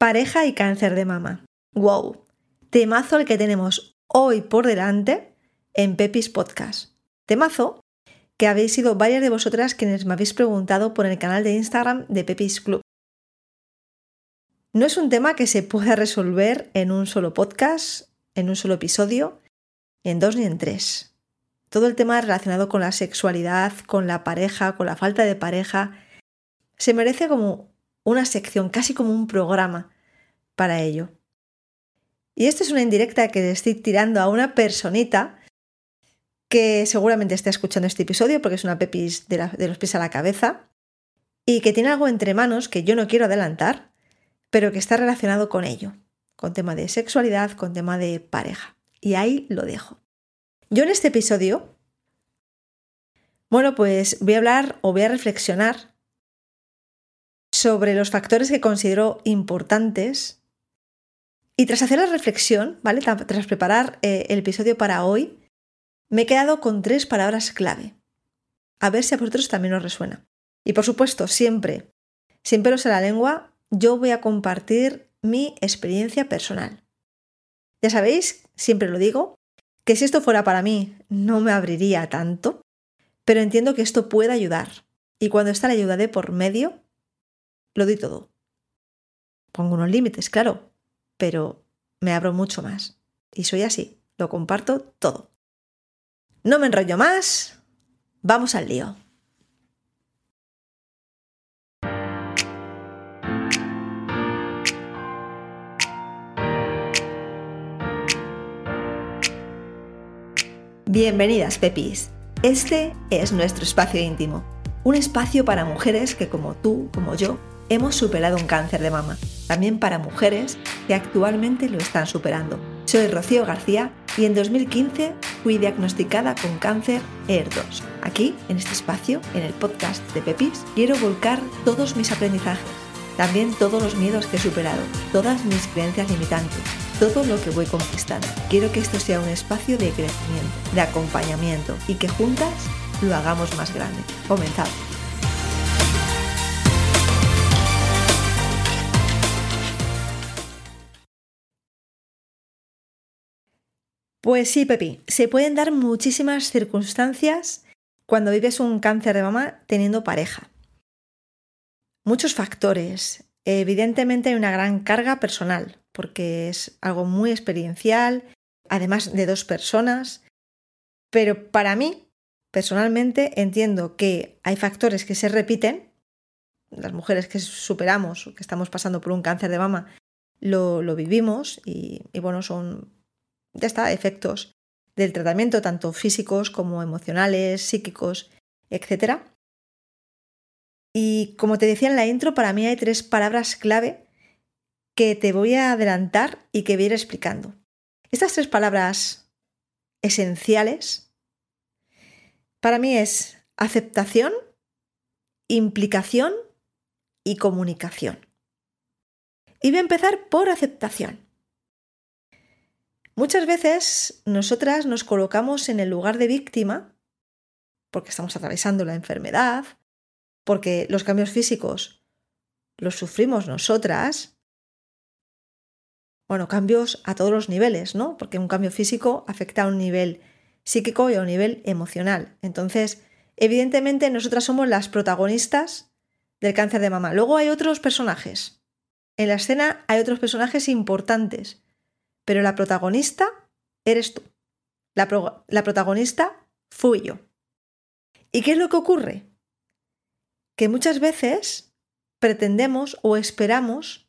Pareja y cáncer de mama. ¡Wow! Temazo el que tenemos hoy por delante en Pepis Podcast. Temazo que habéis sido varias de vosotras quienes me habéis preguntado por el canal de Instagram de Pepis Club. No es un tema que se pueda resolver en un solo podcast, en un solo episodio, en dos ni en tres. Todo el tema relacionado con la sexualidad, con la pareja, con la falta de pareja, se merece como una sección, casi como un programa para ello. Y esto es una indirecta que le estoy tirando a una personita que seguramente está escuchando este episodio porque es una pepis de, de, los pies a la cabeza y que tiene algo entre manos que yo no quiero adelantar, pero que está relacionado con ello, con tema de sexualidad, con tema de pareja. Y ahí lo dejo. Yo en este episodio, bueno, pues voy a hablar o voy a reflexionar sobre los factores que considero importantes. Y tras hacer la reflexión, ¿vale? Tras preparar eh, el episodio para hoy, me he quedado con tres palabras clave. A ver si a vosotros también os resuena. Y por supuesto, siempre, sin pelos en la lengua, yo voy a compartir mi experiencia personal. Ya sabéis, siempre lo digo, que si esto fuera para mí no me abriría tanto, pero entiendo que esto puede ayudar. Y cuando está la ayuda de por medio, lo doy todo. Pongo unos límites, claro, pero me abro mucho más. Y soy así, lo comparto todo. No me enrollo más, vamos al lío. Bienvenidas, Pepis. Este es nuestro espacio íntimo, un espacio para mujeres que como tú, como yo, hemos superado un cáncer de mama, también para mujeres que actualmente lo están superando. Soy Rocío García y en 2015 fui diagnosticada con cáncer ER2. Aquí, en este espacio, en el podcast de Pepis, quiero volcar todos mis aprendizajes, también todos los miedos que he superado, todas mis creencias limitantes, todo lo que voy conquistando. Quiero que esto sea un espacio de crecimiento, de acompañamiento y que juntas lo hagamos más grande. Comenzamos. Pues sí, Pepi, se pueden dar muchísimas circunstancias cuando vives un cáncer de mama teniendo pareja. Muchos factores. Evidentemente hay una gran carga personal, porque es algo muy experiencial, además de dos personas. Pero para mí, personalmente, entiendo que hay factores que se repiten. Las mujeres que superamos, que estamos pasando por un cáncer de mama, lo, vivimos y, y bueno, son ya está, efectos del tratamiento, tanto físicos como emocionales, psíquicos, etc. Y como te decía en la intro, para mí hay tres palabras clave que te voy a adelantar y que voy a ir explicando. Estas tres palabras esenciales para mí es aceptación, implicación y comunicación. Y voy a empezar por aceptación. Muchas veces nosotras nos colocamos en el lugar de víctima porque estamos atravesando la enfermedad, porque los cambios físicos los sufrimos nosotras. Bueno, cambios a todos los niveles, ¿no? Porque un cambio físico afecta a un nivel psíquico y a un nivel emocional. Entonces, evidentemente nosotras somos las protagonistas del cáncer de mama. Luego hay otros personajes. En la escena hay otros personajes importantes pero la protagonista eres tú. La, protagonista fui yo. ¿Y qué es lo que ocurre? Que muchas veces pretendemos o esperamos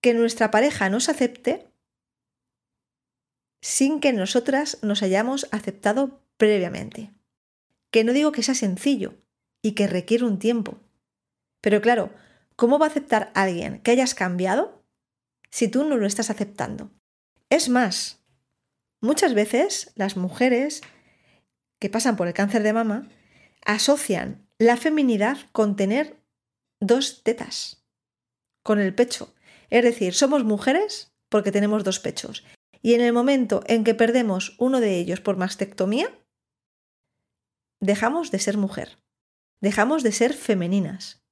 que nuestra pareja nos acepte sin que nosotras nos hayamos aceptado previamente. Que no digo que sea sencillo y que requiere un tiempo. Pero claro, ¿cómo va a aceptar alguien que hayas cambiado si tú no lo estás aceptando. Es más, muchas veces las mujeres que pasan por el cáncer de mama asocian la feminidad con tener dos tetas, con el pecho. Es decir, somos mujeres porque tenemos dos pechos. Y en el momento en que perdemos uno de ellos por mastectomía, dejamos de ser mujer, dejamos de ser femeninas.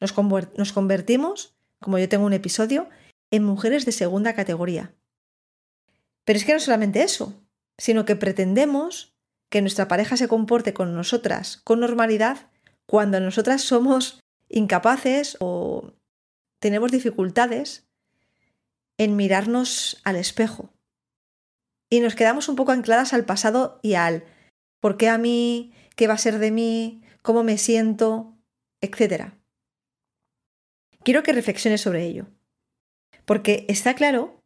Nos, convertimos como yo tengo un episodio, en mujeres de segunda categoría. Pero es que no solamente eso, sino que pretendemos que nuestra pareja se comporte con nosotras con normalidad cuando nosotras somos incapaces o tenemos dificultades en mirarnos al espejo. Y nos quedamos un poco ancladas al pasado y al ¿por qué a mí? ¿Qué va a ser de mí? ¿Cómo me siento? etcétera. Quiero que reflexiones sobre ello. Porque está claro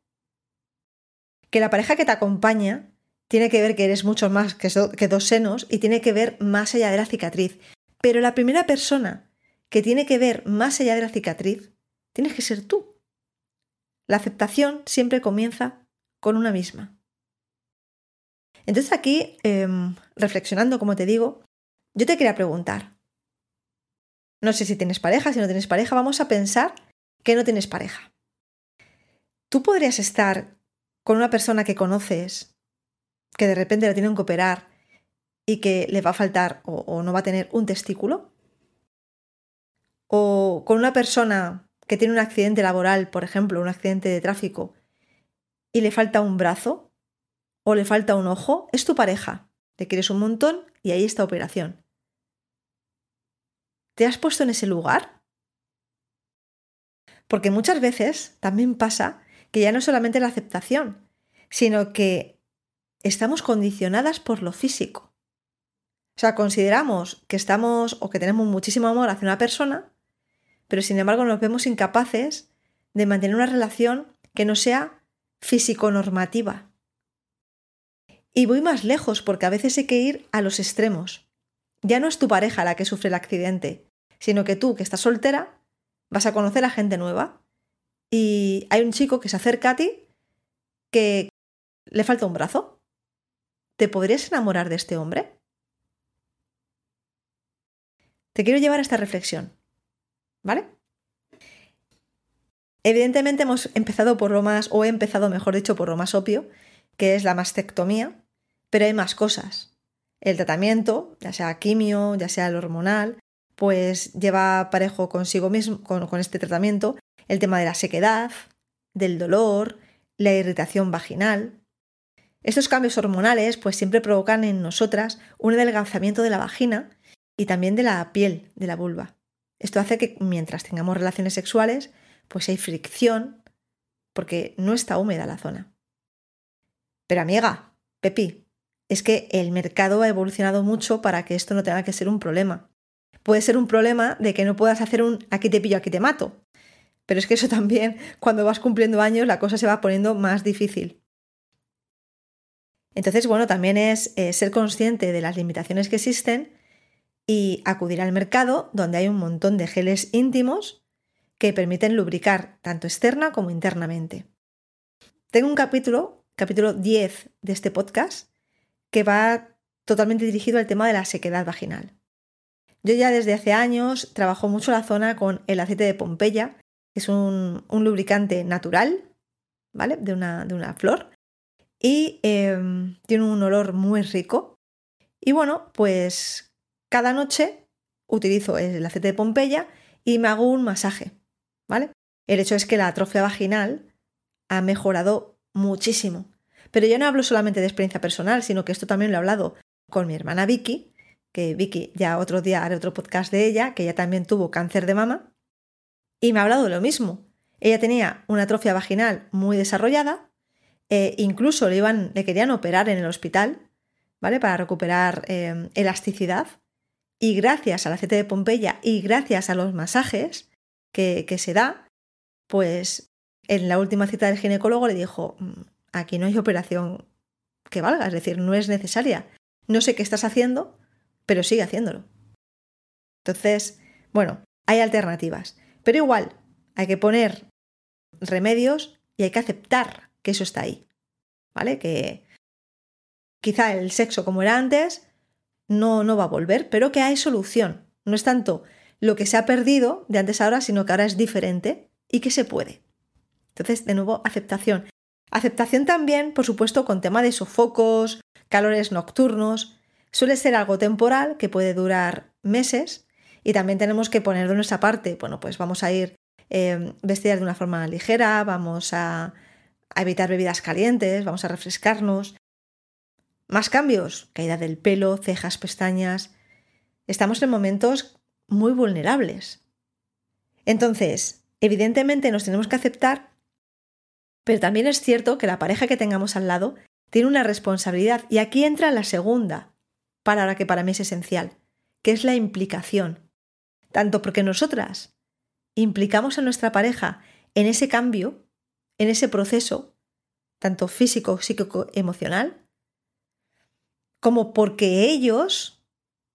que la pareja que te acompaña tiene que ver que eres mucho más que, dos senos y tiene que ver más allá de la cicatriz. Pero la primera persona que tiene que ver más allá de la cicatriz tienes que ser tú. La aceptación siempre comienza con una misma. Entonces aquí, em, reflexionando, como te digo, yo te quería preguntar, no sé si tienes pareja, si no tienes pareja, vamos a pensar que no tienes pareja. Tú podrías estar con una persona que conoces, que de repente la tienen que operar y que le va a faltar o, no va a tener un testículo. O con una persona que tiene un accidente laboral, por ejemplo, un accidente de tráfico, y le falta un brazo o le falta un ojo, es tu pareja. Te quieres un montón y ahí está operación. ¿Te has puesto en ese lugar? Porque muchas veces también pasa que ya no solamente la aceptación, sino que estamos condicionadas por lo físico. O sea, consideramos que estamos o que tenemos muchísimo amor hacia una persona pero sin embargo nos vemos incapaces de mantener una relación que no sea físico-normativa. Y voy más lejos porque a veces hay que ir a los extremos. Ya no es tu pareja la que sufre el accidente, sino que tú, que estás soltera, vas a conocer a gente nueva y hay un chico que se acerca a ti que le falta un brazo. ¿Te podrías enamorar de este hombre? Te quiero llevar a esta reflexión. ¿Vale? Evidentemente hemos empezado por lo más, o he empezado, mejor dicho, por lo más obvio, que es la mastectomía, pero hay más cosas. El tratamiento, ya sea quimio, ya sea el hormonal, pues lleva parejo consigo mismo, con, con este tratamiento, el tema de la sequedad, del dolor, la irritación vaginal. Estos cambios hormonales pues siempre provocan en nosotras un adelgazamiento de la vagina y también de la piel de la vulva. Esto hace que mientras tengamos relaciones sexuales, pues hay fricción porque no está húmeda la zona. Pero amiga, Pepi, es que el mercado ha evolucionado mucho para que esto no tenga que ser un problema. Puede ser un problema de que no puedas hacer un aquí te pillo, aquí te mato. Pero es que eso también, cuando vas cumpliendo años, la cosa se va poniendo más difícil. Entonces, bueno, también es eh, ser consciente de las limitaciones que existen y acudir al mercado donde hay un montón de geles íntimos que permiten lubricar tanto externa como internamente. Tengo un capítulo, capítulo 10 de este podcast, que va totalmente dirigido al tema de la sequedad vaginal. Yo ya desde hace años trabajo mucho la zona con el aceite de Pompeya, es un, lubricante natural, ¿vale? De una, de una flor. Y em, tiene un olor muy rico. Y bueno, pues cada noche utilizo el aceite de Pompeya y me hago un masaje, ¿vale? El hecho es que la atrofia vaginal ha mejorado muchísimo. Pero yo no hablo solamente de experiencia personal, sino que esto también lo he hablado con mi hermana Vicky, que Vicky ya otro día haré otro podcast de ella, que ella también tuvo cáncer de mama, y me ha hablado de lo mismo. Ella tenía una atrofia vaginal muy desarrollada, e incluso le, iban, le querían operar en el hospital, ¿vale? Para recuperar eh, elasticidad. Y gracias al aceite de Pompeya y gracias a los masajes que, se da, pues en la última cita del ginecólogo le dijo, mm, aquí no hay operación que valga, es decir, no es necesaria. No sé qué estás haciendo, pero sigue haciéndolo. Entonces, bueno, hay alternativas, pero igual hay que poner remedios y hay que aceptar que eso está ahí. ¿Vale? Que quizá el sexo como era antes no, no va a volver, pero que hay solución. No es tanto lo que se ha perdido de antes a ahora, sino que ahora es diferente y que se puede. Entonces, de nuevo, aceptación. Aceptación también, por supuesto, con tema de sofocos, calores nocturnos. Suele ser algo temporal que puede durar meses y también tenemos que poner de nuestra parte. Bueno, pues vamos a ir eh, vestir de una forma ligera, vamos a, a evitar bebidas calientes, vamos a refrescarnos. Más cambios, caída del pelo, cejas, pestañas. Estamos en momentos muy vulnerables. Entonces, evidentemente nos tenemos que aceptar, pero también es cierto que la pareja que tengamos al lado tiene una responsabilidad y aquí entra la segunda palabra que para mí es esencial, que es la implicación. Tanto porque nosotras implicamos a nuestra pareja en ese cambio, en ese proceso, tanto físico, psíquico, emocional, como porque ellos,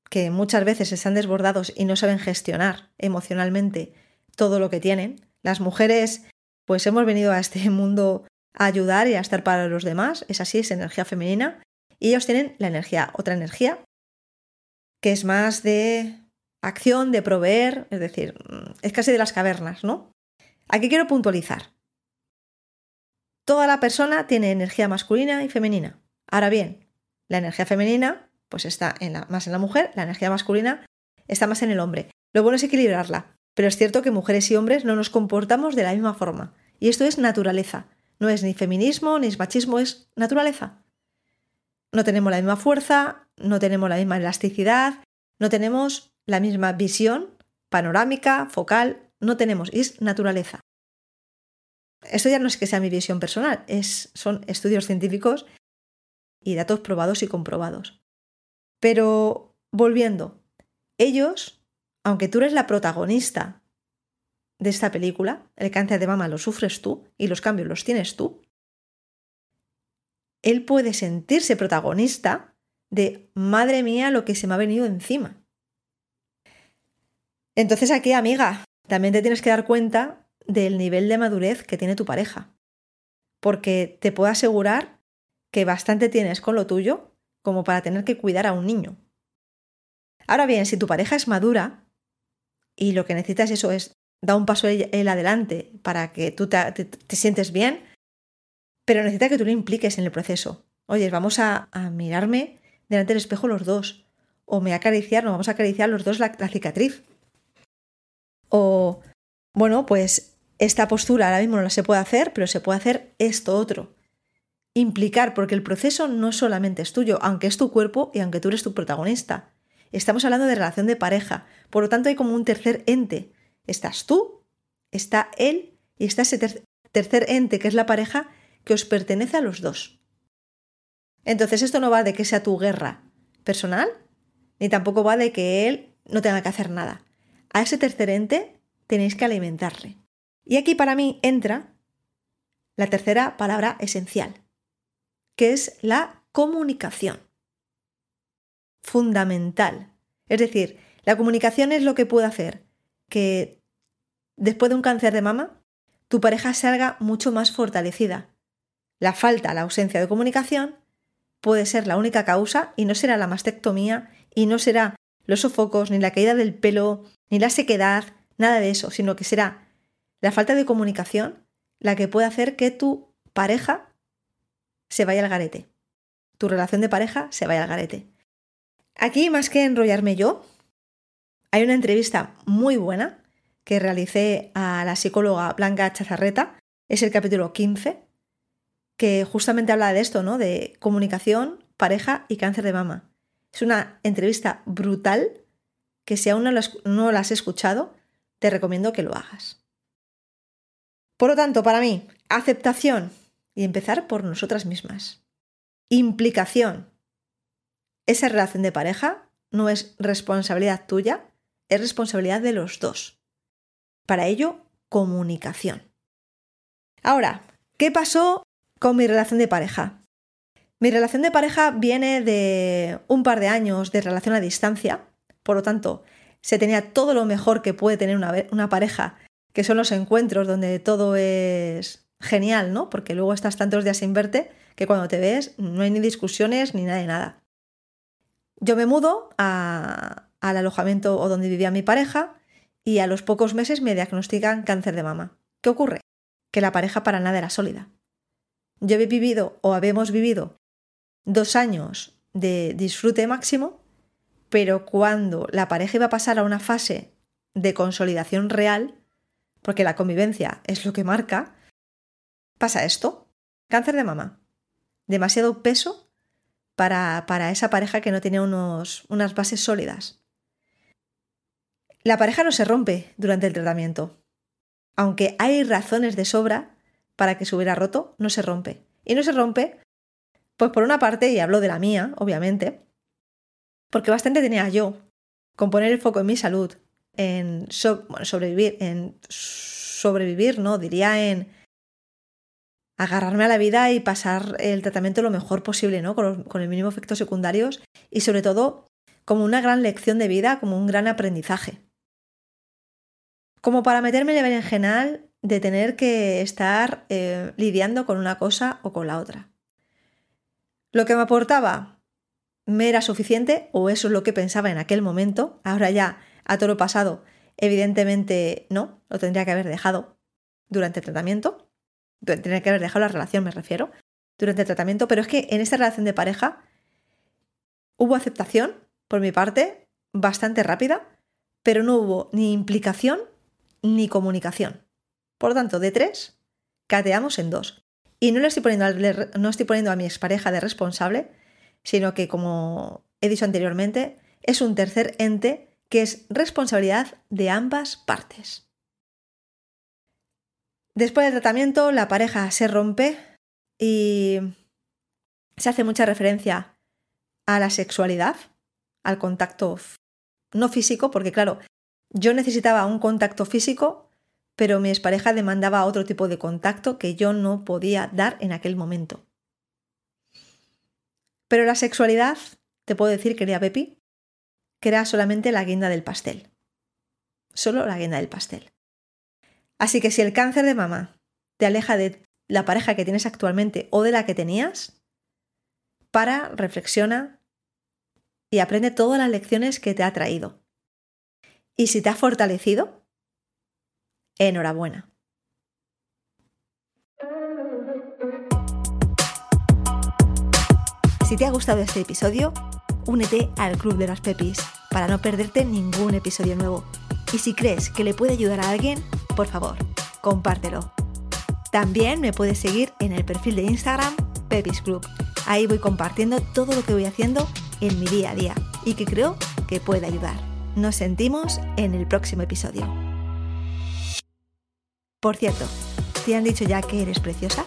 que muchas veces están desbordados y no saben gestionar emocionalmente todo lo que tienen, las mujeres, pues hemos venido a este mundo a ayudar y a estar para los demás, es así, es energía femenina, y ellos tienen la energía, otra energía, que es más de acción, de proveer, es decir, es casi de las cavernas, ¿no? Aquí quiero puntualizar. Toda la persona tiene energía masculina y femenina. Ahora bien, la energía femenina pues está en la, más en la mujer, la energía masculina está más en el hombre. Lo bueno es equilibrarla, pero es cierto que mujeres y hombres no nos comportamos de la misma forma. Y esto es naturaleza. No es ni feminismo ni es machismo, es naturaleza. No tenemos la misma fuerza, no tenemos la misma elasticidad, no tenemos la misma visión panorámica, focal, no tenemos, es naturaleza. Esto ya no es que sea mi visión personal, es, son estudios científicos y datos probados y comprobados. Pero volviendo, ellos, aunque tú eres la protagonista de esta película, el cáncer de mama lo sufres tú y los cambios los tienes tú, él puede sentirse protagonista de, madre mía, lo que se me ha venido encima. Entonces aquí, amiga, también te tienes que dar cuenta del nivel de madurez que tiene tu pareja. Porque te puedo asegurar que bastante tienes con lo tuyo como para tener que cuidar a un niño. Ahora bien, si tu pareja es madura y lo que necesitas eso es dar un paso él adelante para que tú te, sientes bien, pero necesita que tú le impliques en el proceso. Oye, vamos a, mirarme delante del espejo los dos. O me acariciar, nos vamos a acariciar los dos la cicatriz. Bueno, pues esta postura ahora mismo no se puede hacer, pero se puede hacer esto otro. Implicar, porque el proceso no solamente es tuyo, aunque es tu cuerpo y aunque tú eres tu protagonista. Estamos hablando de relación de pareja, por lo tanto hay como un tercer ente. Estás tú, está él y está ese tercer ente que es la pareja que os pertenece a los dos. Entonces esto no va de que sea tu guerra personal, ni tampoco va de que él no tenga que hacer nada. A ese tercer ente tenéis que alimentarle. Y aquí para mí entra la tercera palabra esencial, que es la comunicación. Fundamental. Es decir, la comunicación es lo que puede hacer que después de un cáncer de mama tu pareja salga mucho más fortalecida. La falta, la ausencia de comunicación puede ser la única causa y no será la mastectomía y no será los sofocos, ni la caída del pelo, ni la sequedad, nada de eso, sino que será la falta de comunicación la que puede hacer que tu pareja se vaya al garete. Tu relación de pareja se vaya al garete. Aquí, más que enrollarme yo, hay una entrevista muy buena que realicé a la psicóloga Blanca Chazarreta, es el capítulo 15, que justamente habla de esto, ¿no? De comunicación, pareja y cáncer de mama. Es una entrevista brutal que si aún no, la has escuchado, te recomiendo que lo hagas. Por lo tanto, para mí, aceptación y empezar por nosotras mismas. Implicación. Esa relación de pareja no es responsabilidad tuya, es responsabilidad de los dos. Para ello, comunicación. Ahora, ¿qué pasó con mi relación de pareja? Mi relación de pareja viene de un par de años de relación a distancia, por lo tanto, se tenía todo lo mejor que puede tener una, pareja que son los encuentros donde todo es genial, ¿no? Porque luego estás tantos días sin verte que cuando te ves no hay ni discusiones ni nada de nada. Yo me mudo al alojamiento o donde vivía mi pareja y a los pocos meses me diagnostican cáncer de mama. ¿Qué ocurre? Que la pareja para nada era sólida. Yo he vivido o habíamos vivido dos años de disfrute máximo, pero cuando la pareja iba a pasar a una fase de consolidación real, porque la convivencia es lo que marca, pasa esto. Cáncer de mama. Demasiado peso para, para esa pareja que no tiene unos, unas bases sólidas. La pareja no se rompe durante el tratamiento. Aunque hay razones de sobra para que se hubiera roto, no se rompe. Y no se rompe, pues por una parte, y hablo de la mía, obviamente, porque bastante tenía yo con poner el foco en mi salud, en sobrevivir, en sobrevivir, ¿no? Diría en agarrarme a la vida y pasar el tratamiento lo mejor posible, ¿no? Con, el mínimo efectos secundarios y sobre todo como una gran lección de vida, como un gran aprendizaje. Como para meterme en el berenjenal de tener que estar eh, lidiando con una cosa o con la otra. Lo que me aportaba me era suficiente, o eso es lo que pensaba en aquel momento, ahora ya a todo lo pasado, evidentemente no, lo tendría que haber dejado durante el tratamiento, tendría que haber dejado la relación, me refiero, durante el tratamiento, pero es que en esta relación de pareja hubo aceptación por mi parte, bastante rápida, pero no hubo ni implicación ni comunicación. Por tanto, de tres, cateamos en dos. Y no, le estoy poniendo, no estoy poniendo a mi expareja de responsable, sino que, como he dicho anteriormente, es un tercer ente que es responsabilidad de ambas partes. Después del tratamiento, la pareja se rompe y se hace mucha referencia a la sexualidad, al contacto no físico, porque claro, yo necesitaba un contacto físico, pero mi expareja demandaba otro tipo de contacto que yo no podía dar en aquel momento. Pero la sexualidad, te puedo decir, quería Pepi, que era solamente la guinda del pastel. Solo la guinda del pastel. Así que si el cáncer de mama te aleja de la pareja que tienes actualmente o de la que tenías, para, reflexiona y aprende todas las lecciones que te ha traído. Y si te ha fortalecido, enhorabuena. Si te ha gustado este episodio, únete al Club de las Pepis para no perderte ningún episodio nuevo. Y si crees que le puede ayudar a alguien, por favor, compártelo. También me puedes seguir en el perfil de Instagram Pepis Club. Ahí voy compartiendo todo lo que voy haciendo en mi día a día y que creo que puede ayudar. Nos sentimos en el próximo episodio. Por cierto, ¿te han dicho ya que eres preciosa?